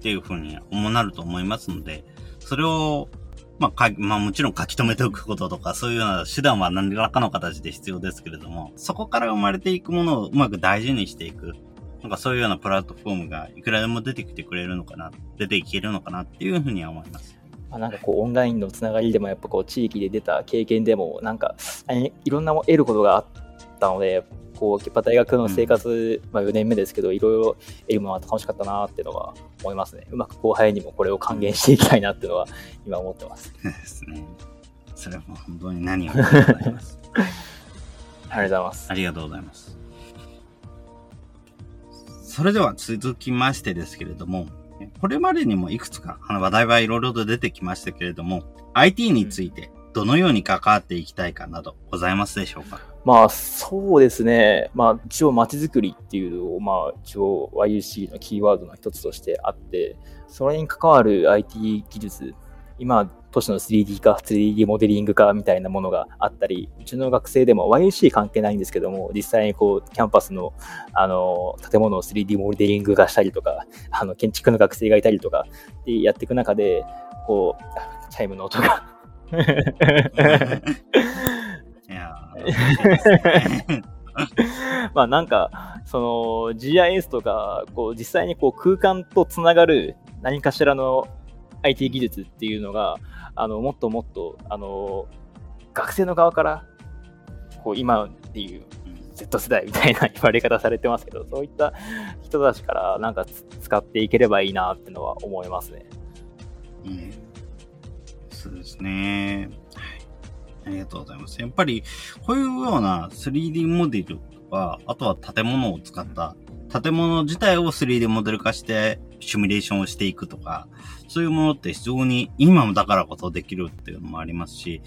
ていうふうに思なると思いますので、それを、まあ、か、まあもちろん書き留めておくこととか、そういうような手段は何らかの形で必要ですけれども、そこから生まれていくものをうまく大事にしていく。なんかそういうようなプラットフォームがいくらでも出てきてくれるのかな、出ていけるのかなっていうふうには思います。なんかこうオンラインのつながりでもやっぱこう地域で出た経験でもなんかいろんなも得ることがあったので、こうやっぱ大学の生活、まあ、4年目ですけど、いろいろ得るものは楽しかったなっていうのは思いますね。うまく後輩にもこれを還元していきたいなっていうのは今思ってます。ですね。それは本当に何をありがとうございます。ありがとうございます。ありがとうございます。それでは続きましてですけれども、これまでにもいくつか話題はいろいろと出てきましたけれども、IT についてどのように関わっていきたいかなどございますでしょうか？まあそうですね。まあ一応街づくりっていうのを、まあ一応 YUC のキーワードの一つとしてあって、それに関わる IT 技術、今、都市の 3D 化、3D モデリング化みたいなものがあったり、うちの学生でも YUC 関係ないんですけども、実際にこう、キャンパスの、あの、建物を 3D モデリング化したりとか、あの、建築の学生がいたりとか、でやっていく中で、こう、チャイムの音が まあなんか、その GIS とか、こう実際にこう空間とつながる何かしらの IT 技術っていうのが、あのもっともっと、あの、学生の側から、こう今っていう Z 世代みたいな言われ方されてますけど、そういった人たちからなんか使っていければいいなってのは思いますね。うん。そうですね。ありがとうございます。やっぱり、こういうような 3D モデルとか、あとは建物を使った、建物自体を 3D モデル化して、シミュレーションをしていくとか、そういうものって非常に今もだからこそできるっていうのもありますし、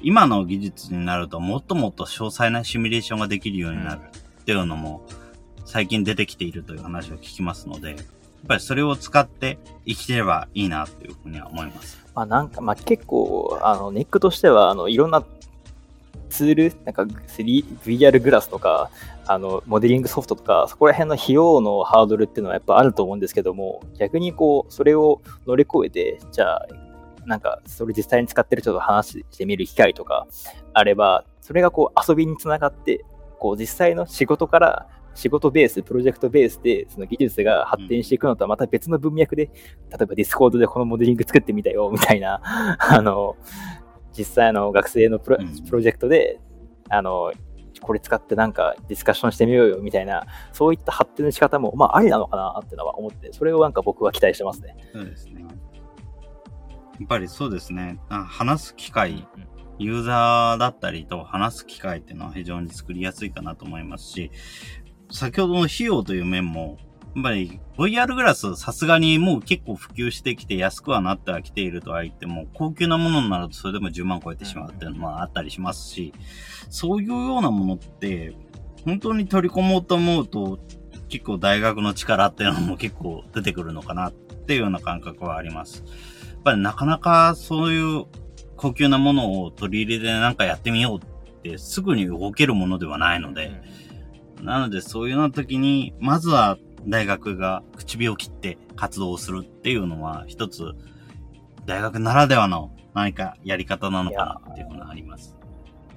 今の技術になるともっともっと詳細なシミュレーションができるようになるっていうのも最近出てきているという話を聞きますので、ぱりそれを使って生きてればいいなというふうには思います。まあなんか、まあ結構、あの、ネックとしては、あの、いろんなツール、なんか VR グラスとか、あの、モデリングソフトとか、そこら辺の費用のハードルっていうのはやっぱあると思うんですけども、逆にこう、それを乗り越えて、じゃあ、なんか、それ実際に使ってる人と話してみる機会とかあれば、それがこう遊びにつながって、こう実際の仕事から仕事ベース、プロジェクトベースで、その技術が発展していくのとはまた別の文脈で、例えば Discord でこのモデリング作ってみたよ、みたいな、あの、実際の学生のプロプロジェクトで、あの、これ使ってなんかディスカッションしてみようよみたいな、そういった発展の仕方も、まあ、ありなのかなってのは思って、それをなんか僕は期待してますね。そうですね。やっぱりそうですね。話す機会、ユーザーだったりと話す機会っていうのは非常に作りやすいかなと思いますし、先ほどの費用という面も、やっぱり VR グラスさすがにもう結構普及してきて安くはなってはきているとは言っても、高級なものになるとそれでも10万超えてしまうっていうのもあったりしますし、そういうようなものって、本当に取り込もうと思うと、結構大学の力っていうのも結構出てくるのかなっていうような感覚はあります。やっぱりなかなかそういう高級なものを取り入れてなんかやってみようってすぐに動けるものではないので、なのでそういうような時に、まずは大学が口火を切って活動をするっていうのは一つ大学ならではの何かやり方なのかなっていうのがあります。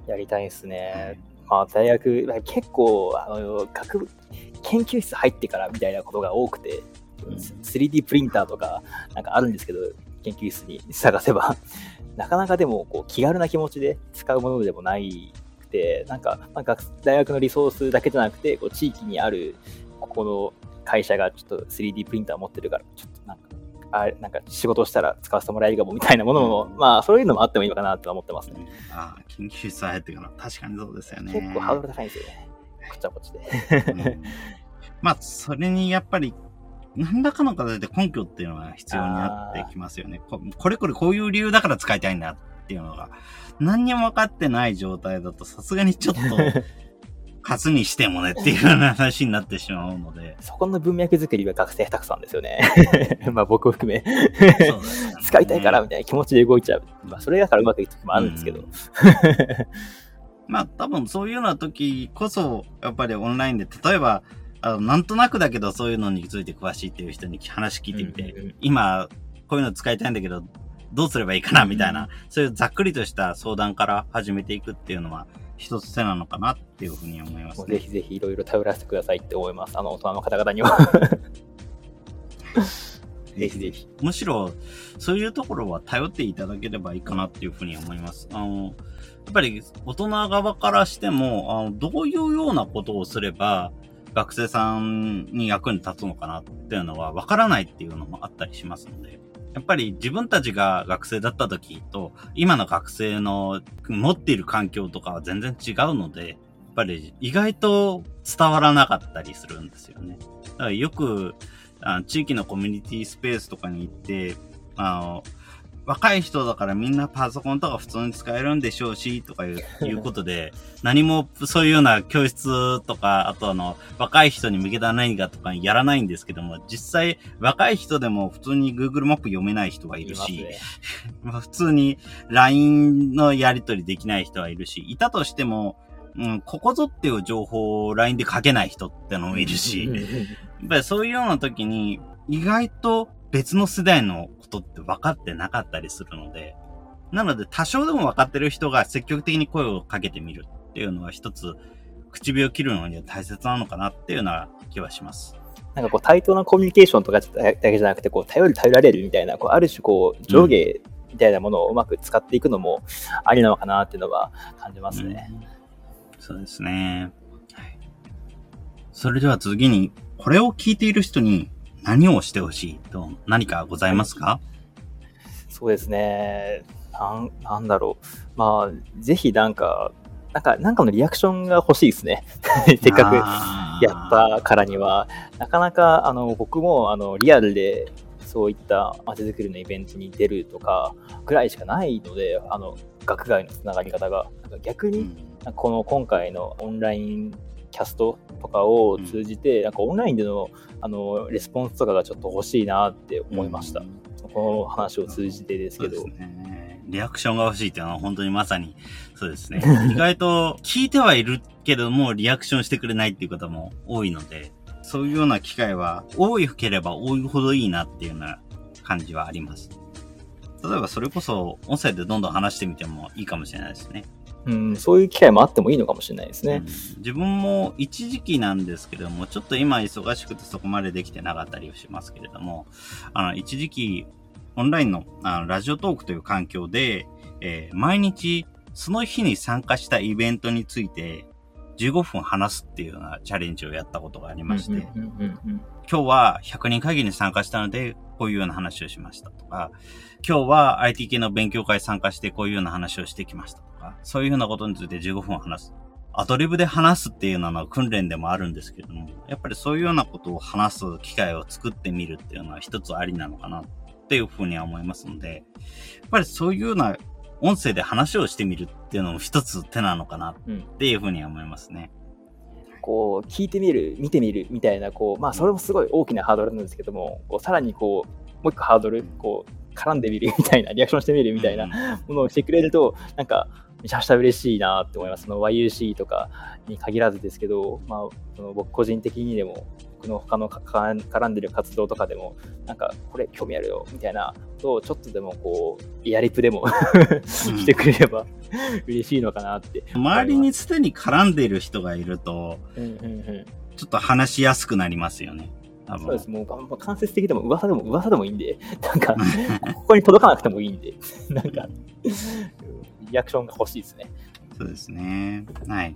やりたいですね。まあ大学、結構、あの、学部、研究室入ってからみたいなことが多くて、3D プリンターとかなんかあるんですけど、研究室に探せば なかなかでもこう気軽な気持ちで使うものでもないくて、なんか、まあ、大学のリソースだけじゃなくて、こう地域にあるここの会社がちょっと 3D プリンター持ってるから、ちょっとなんか、あなんか仕事したら使わせてもらえるかもみたいなものも、まあそういうのもあってもいいのかなと思ってますね。ああ、研究室入ってから確かにそうですよね。結構ハードル高いんですよね。こっちはこっちで。うん、まあ、それにやっぱり何らかの形で根拠っていうのが必要になってきますよね。これこれこういう理由だから使いたいんだっていうのが、何にも分かってない状態だとさすがにちょっと、数にしてもねっていうような話になってしまうので。そこの文脈作りは学生たくさんですよね。まあ僕を含めね、使いたいからみたいな気持ちで動いちゃう。まあそれだからうまくいく時もあるんですけど。うん、まあ多分そういうような時こそ、やっぱりオンラインで、例えば、あの、なんとなくだけどそういうのについて詳しいっていう人に話聞いてみて、うんうんうん、今、こういうの使いたいんだけど、どうすればいいかなみたいな、うん、そういうざっくりとした相談から始めていくっていうのは、一つ手なのかなっていうふうに思います、ね、ぜひぜひいろいろ頼らせてくださいって思います。あの、大人の方々にはぜひぜひ。むしろ、そういうところは頼っていただければいいかなっていうふうに思います。あの、やっぱり大人側からしても、あのどういうようなことをすれば、学生さんに役に立つのかなっていうのは分からないっていうのもあったりしますので、やっぱり自分たちが学生だった時と、今の学生の持っている環境とかは全然違うので、やっぱり意外と伝わらなかったりするんですよね。だからよく、あ地域のコミュニティスペースとかに行って、あの、若い人だからみんなパソコンとか普通に使えるんでしょうし、とかいういうことで、何もそういうような教室とか、あとあの、若い人に向けた何かとかやらないんですけども、実際若い人でも普通に Google マップ読めない人はいるし、ね、普通に LINE のやり取りできない人はいるし、いたとしても、うん、ここぞっていう情報を LINE で書けない人ってのもいるし、やっぱりそういうような時に、意外と別の世代のことって分かってなかったりするので、なので多少でも分かってる人が積極的に声をかけてみるっていうのは一つ、口火を切るのには大切なのかなっていうような気はします。なんかこう対等なコミュニケーションとかだけじゃなくて、こう頼り頼られるみたいな、こうある種こう上下みたいなものをうまく使っていくのもありなのかなっていうのは感じますね。うん、そうですね。はい。それでは次に、これを聞いている人に何をしてほしいと何かございますか？そうですね。なん、なんだろう。まあ、ぜひなんか、なんか、なんかのリアクションが欲しいですね。せっかくやったからには。なかなか、あの、僕も、あの、リアルで、そういった街づくりのイベントに出るとかぐらいしかないので、あの、学外のつながり方が。逆に、この今回のオンラインキャストとかを通じて、うん、なんかオンラインでのあのレスポンスとかがちょっと欲しいなって思いました。うん、この話を通じてですけど。ね、リアクションが欲しいっていうのは本当にまさにそうですね。意外と聞いてはいるけどもリアクションしてくれないっていう方も多いので、そういうような機会は多いければ多いほどいいなっていうような感じはあります。例えばそれこそ音声でどんどん話してみてもいいかもしれないですね。うん、そういう機会もあってもいいのかもしれないですね、うん、自分も一時期なんですけども、ちょっと今忙しくてそこまでできてなかったりしますけれども、あの、一時期、オンラインのあのラジオトークという環境で、えー、毎日、その日に参加したイベントについて、15分話すっていうようなチャレンジをやったことがありまして、今日は100人会議に参加したので、こういうような話をしましたとか、今日は IT 系の勉強会参加してこういうような話をしてきましたとか、そういうようなことについて15分話す。アドリブで話すっていうのは訓練でもあるんですけども、やっぱりそういうようなことを話す機会を作ってみるっていうのは一つありなのかなっていうふうには思いますので、やっぱりそういうような音声で話をしてみるっていうのも一つ手なのかなっていうふうには思いますね。うん、こう聞いてみる、見てみるみたいな、こう、まあそれもすごい大きなハードルなんですけども、こうさらにこう、もう一個ハードル、こう、絡んでみるみたいな、リアクションしてみるみたいなものをしてくれると、なんか、めちゃくちゃ嬉しいなって思います。その YUC とかに限らずですけど、まあ、その僕個人的にでも、僕の他の絡んでる活動とかでも、なんか、これ興味あるよ、みたいなとをちょっとでもこう、やりプでも してくれれば嬉しいのかなって周りにすでに絡んでいる人がいると、ちょっと話しやすくなりますよね。そうです。もう、間接的でも噂でも、噂でもいいんで、なんか、ここに届かなくてもいいんで、なんか、リアクションが欲しいですね。そうですね。はい。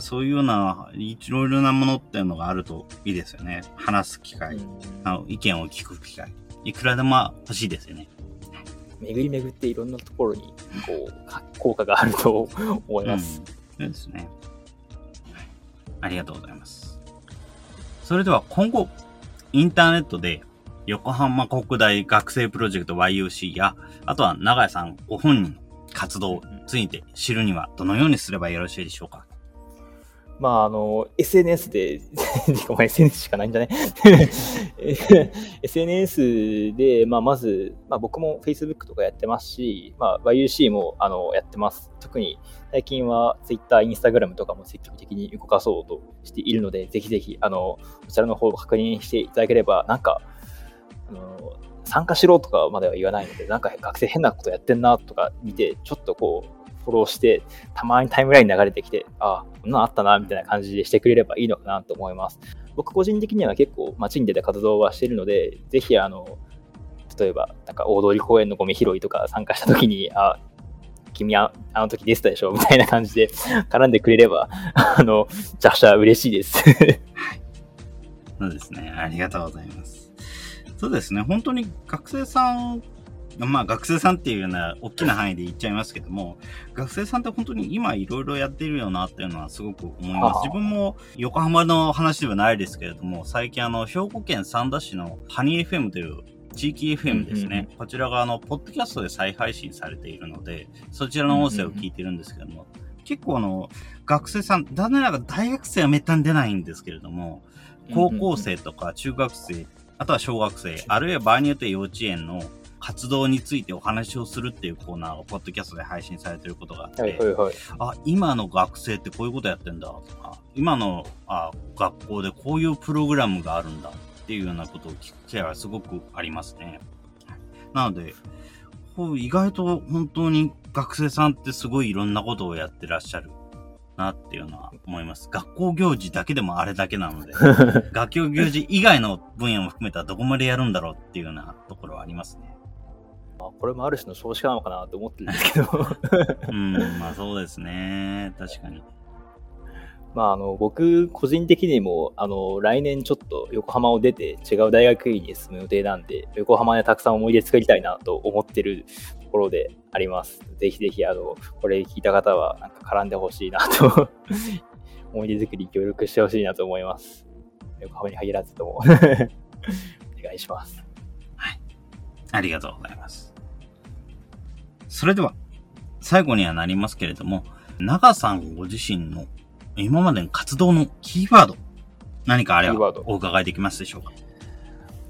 そういうような、いろいろなものっていうのがあるといいですよね。話す機会、あの意見を聞く機会。いくらでも欲しいですよね。巡り巡っていろんなところに、こう、効果があると思います。うん、そうですね。ありがとうございます。それでは今後、インターネットで横浜国大学生プロジェクト YUC や、あとは長屋さんご本人の活動について知るにはどのようにすればよろしいでしょうか？まあ、あの、SNS で、SNS しかないんじゃね ?SNS で、まあ、まず、まあ、僕も Facebook とかやってますし、まあ、YUC も、あの、やってます。特に、最近は Twitter、Instagram とかも積極的に動かそうとしているので、ぜひぜひ、あの、こちらの方を確認していただければ、なんか、あの、参加しろとかまでは言わないので、なんか学生変なことやってんなとか見て、ちょっとこう、フォローして、たまにタイムラインに流れてきて、ああ、こんなのあったな、みたいな感じでしてくれればいいのかなと思います。僕個人的には結構街に出て活動はしているので、ぜひあの、例えば、なんか大通公園のゴミ拾いとか参加した時に、あ、君はあの時出てたでしょみたいな感じで 絡んでくれれば、あの、じゃしゃ嬉しいですはい。そうですね。ありがとうございます。そうですね。本当に学生さんまあ学生さんっていうような大きな範囲で言っちゃいますけども、学生さんって本当に今いろいろやってるよなっていうのはすごく思います。自分も横浜の話ではないですけれども、最近あの、兵庫県三田市のハニー FM という地域 FM ですね。こちらがあの、ポッドキャストで再配信されているので、そちらの音声を聞いてるんですけども、結構あの、学生さん、残念ながら大学生はめったに出ないんですけれども、高校生とか中学生、あとは小学生、あるいは場合によって幼稚園の活動についてお話をするっていうコーナーがポッドキャストで配信されてることがあって、はいはいはい、あ、今の学生ってこういうことやってんだとか、今のあ学校でこういうプログラムがあるんだっていうようなことを聞く機会はすごくありますね。なので、意外と本当に学生さんってすごいいろんなことをやってらっしゃるなっていうのは思います。学校行事だけでもあれだけなので、学校行事以外の分野も含めたらどこまでやるんだろうっていうようなところはありますね。まあ、これもある種の少子化なのかなと思ってるんですけど うん、まあそうですね。確かに。まあ、あの僕、個人的にもあの来年ちょっと横浜を出て違う大学院に進む予定なんで、横浜でたくさん思い出作りたいなと思ってるところであります。ぜひぜひ、あのこれ聞いた方はなんか絡んでほしいなと思い出作り協力してほしいなと思います。横浜に限らずとも お願いします。はい。ありがとうございます。それでは、最後にはなりますけれども、長さんご自身の今までの活動のキーワード、何かあればお伺いできますでしょうか？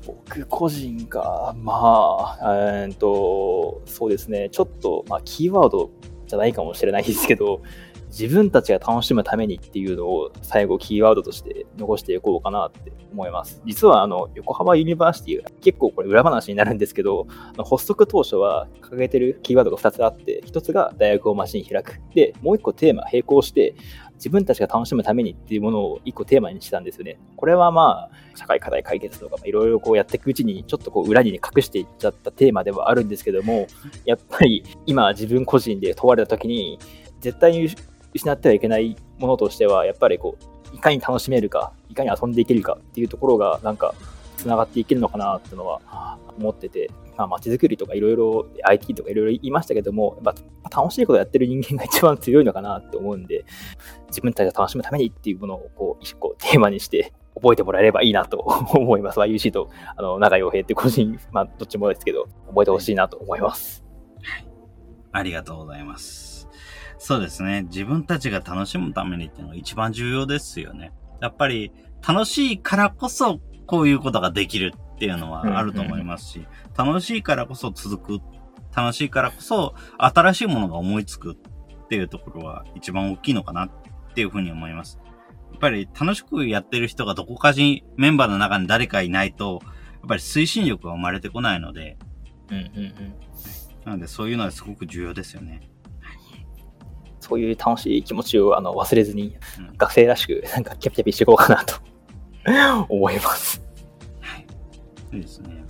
僕個人が、まあ、えー、っと、そうですね、ちょっと、まあ、キーワードじゃないかもしれないですけど、自分たちが楽しむためにっていうのを最後キーワードとして残していこうかなって思います。実はあの横浜ユニバーシティ結構これ裏話になるんですけど、発足当初は掲げてるキーワードが2つあって、1つが大学を街に開く。で、もう1個テーマ並行して、自分たちが楽しむためにっていうものを1個テーマにしたんですよね。これはまあ、社会課題解決とかいろいろこうやっていくうちに、ちょっとこう裏に隠していっちゃったテーマではあるんですけども、やっぱり今自分個人で問われた時に、絶対に失ってはいけないものとしては、やっぱりこう、いかに楽しめるか、いかに遊んでいけるかっていうところが、なんか、つながっていけるのかなっていうのは思ってて、まあ、街づくりとかいろいろ IT とかいろいろ言いましたけども、やっぱ楽しいことやってる人間が一番強いのかなって思うんで、自分たちが楽しむためにっていうものをこう一個テーマにして覚えてもらえればいいなと 思います。YUC とあの長洋平って個人、まあどっちもですけど、覚えてほしいなと思います。はい。ありがとうございます。そうですね。自分たちが楽しむためにっていうのが一番重要ですよね。やっぱり楽しいからこそこういうことができるっていうのはあると思いますし、楽しいからこそ続く、楽しいからこそ新しいものが思いつくっていうところは一番大きいのかなっていうふうに思います。やっぱり楽しくやってる人がどこかにメンバーの中に誰かいないと、やっぱり推進力が生まれてこないので、うんうんうん。なのでそういうのはすごく重要ですよね。そういう楽しい気持ちをあの忘れずに、うん、学生らしく なんかキャピキャピしていこうかなと 思います。はい。いいですね。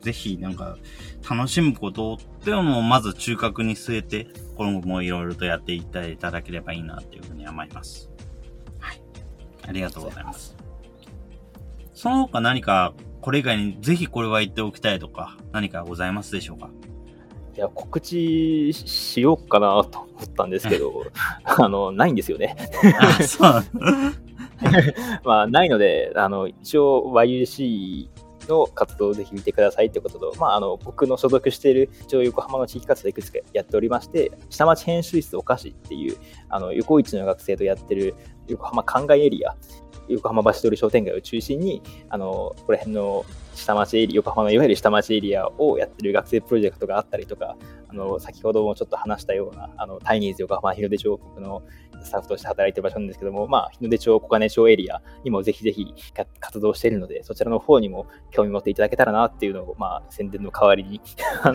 ぜひなんか楽しむことっていうのをまず中核に据えて、今後もいろいろとやっていっていただければいいなっていうふうに思います。はい。ありがとうございます。その他何かこれ以外にぜひこれは言っておきたいとか何かございますでしょうか？いや、告知しようかなと思ったんですけど、あの、ないんですよね。あ、そう。まあ、ないので、あの、一応 YUC の活動をぜひ見てくださいってことと、まあ、あの僕の所属している一応横浜の地域活動いくつかやっておりまして、下町編集室お菓子っていう、あの横市の学生とやってる横浜灌漑エリア横浜橋通り商店街を中心に、あの、こら辺の下町エリア、横浜のいわゆる下町エリアをやってる学生プロジェクトがあったりとか、あの、先ほどもちょっと話したような、あの、タイニーズ横浜日の出彫刻のスタッフとして働いてる場所なんですけども、まあ、日の出町、小金町エリアにもぜひぜひ活動しているので、そちらの方にも興味持っていただけたらなっていうのを、まあ、宣伝の代わりにあの、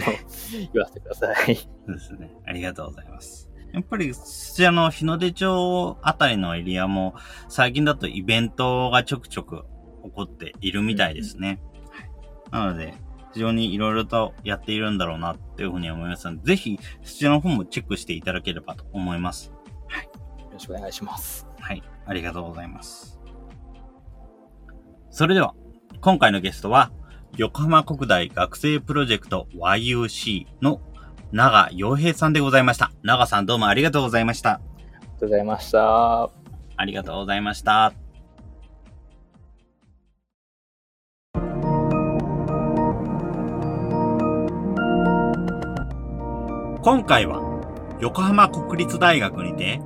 言わせてください。そうですね。ありがとうございます。やっぱり、そちらの日の出町あたりのエリアも、最近だとイベントがちょくちょく起こっているみたいですね。うん、なので、非常にいろいろとやっているんだろうなっていうふうに思いますので、ぜひそちらの方もチェックしていただければと思います。はい。よろしくお願いします。はい。ありがとうございます。それでは、今回のゲストは、横浜国大学生プロジェクト YUC の長洋平さんでございました。長さんどうもありがとうございました。ありがとうございました。ありがとうございました。今回は横浜国立大学にて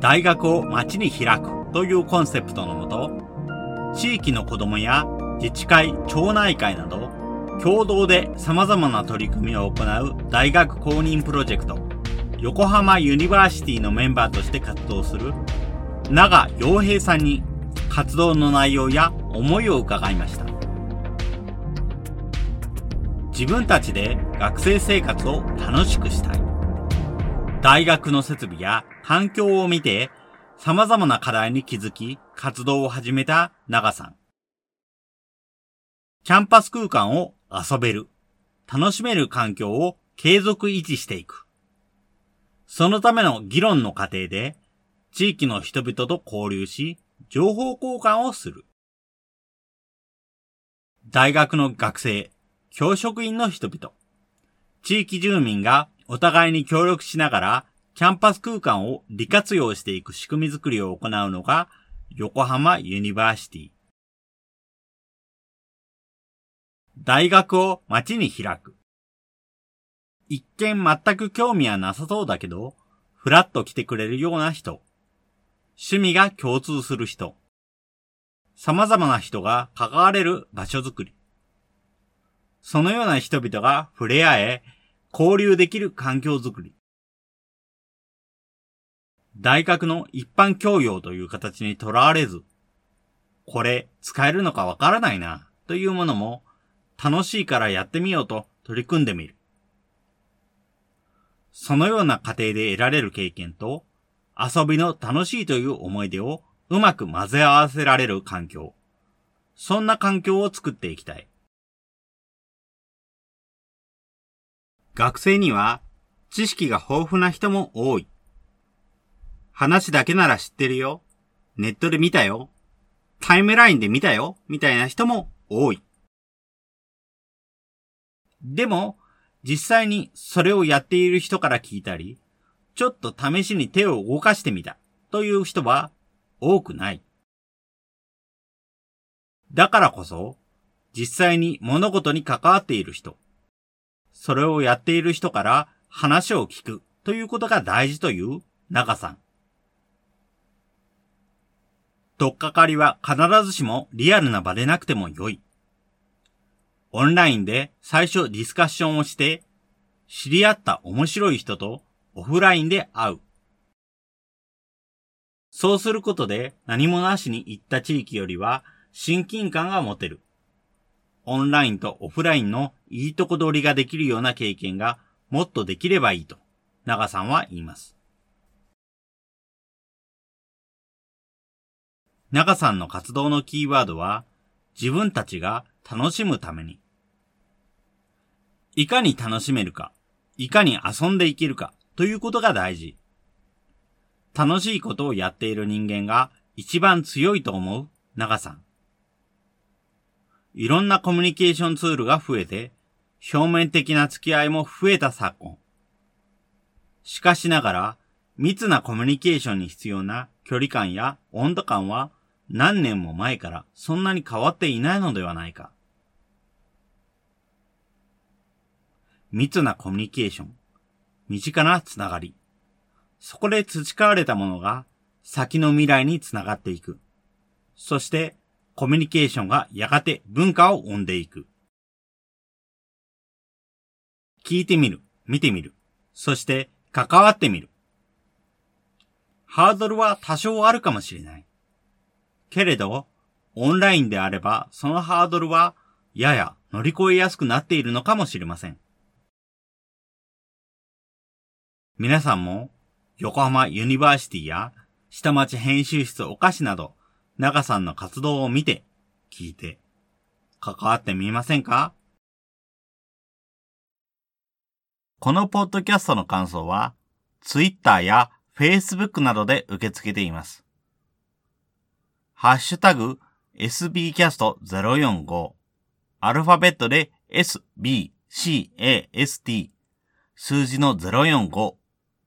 大学を街に開くというコンセプトのもと地域の子供や自治会、町内会など共同で様々な取り組みを行う大学公認プロジェクト、横浜ユニバーシティのメンバーとして活動する長洋平さんに活動の内容や思いを伺いました。自分たちで学生生活を楽しくしたい。大学の設備や環境を見て様々な課題に気づき活動を始めた長さん。キャンパス空間を遊べる、楽しめる環境を継続維持していく。そのための議論の過程で、地域の人々と交流し、情報交換をする。大学の学生、教職員の人々、地域住民がお互いに協力しながら、キャンパス空間を利活用していく仕組みづくりを行うのが、横浜ユニバーシティ。大学を街に開く。一見全く興味はなさそうだけど、ふらっと来てくれるような人。趣味が共通する人。様々な人が関われる場所づくり。そのような人々が触れ合え、交流できる環境づくり。大学の一般教養という形にとらわれず、これ使えるのかわからないな、というものも楽しいからやってみようと取り組んでみる。そのような過程で得られる経験と、遊びの楽しいという思い出をうまく混ぜ合わせられる環境。そんな環境を作っていきたい。学生には知識が豊富な人も多い。話だけなら知ってるよ。ネットで見たよ。タイムラインで見たよ。みたいな人も多い。でも、実際にそれをやっている人から聞いたり、ちょっと試しに手を動かしてみたという人は多くない。だからこそ、実際に物事に関わっている人、それをやっている人から話を聞くということが大事という長さん。とっかかりは必ずしもリアルな場でなくても良い。オンラインで最初ディスカッションをして、知り合った面白い人とオフラインで会う。そうすることで何もなしに行った地域よりは親近感が持てる。オンラインとオフラインのいいとこ取りができるような経験がもっとできればいいと、長さんは言います。長さんの活動のキーワードは、自分たちが楽しむために。いかに楽しめるか、いかに遊んでいけるかということが大事。楽しいことをやっている人間が一番強いと思う長さん。いろんなコミュニケーションツールが増えて、表面的な付き合いも増えた昨今。しかしながら、密なコミュニケーションに必要な距離感や温度感は何年も前からそんなに変わっていないのではないか。密なコミュニケーション、身近なつながり。そこで培われたものが先の未来につながっていく。そしてコミュニケーションがやがて文化を生んでいく。聞いてみる、見てみる、そして関わってみる。ハードルは多少あるかもしれない。けれど、オンラインであればそのハードルはやや乗り越えやすくなっているのかもしれません。皆さんも横浜ユニバーシティや下町編集室お菓子など長さんの活動を見て、聞いて、関わってみませんか？このポッドキャストの感想は、Twitter や Facebook などで受け付けています。ハッシュタグ sbcast045 アルファベットで sbcast 数字の045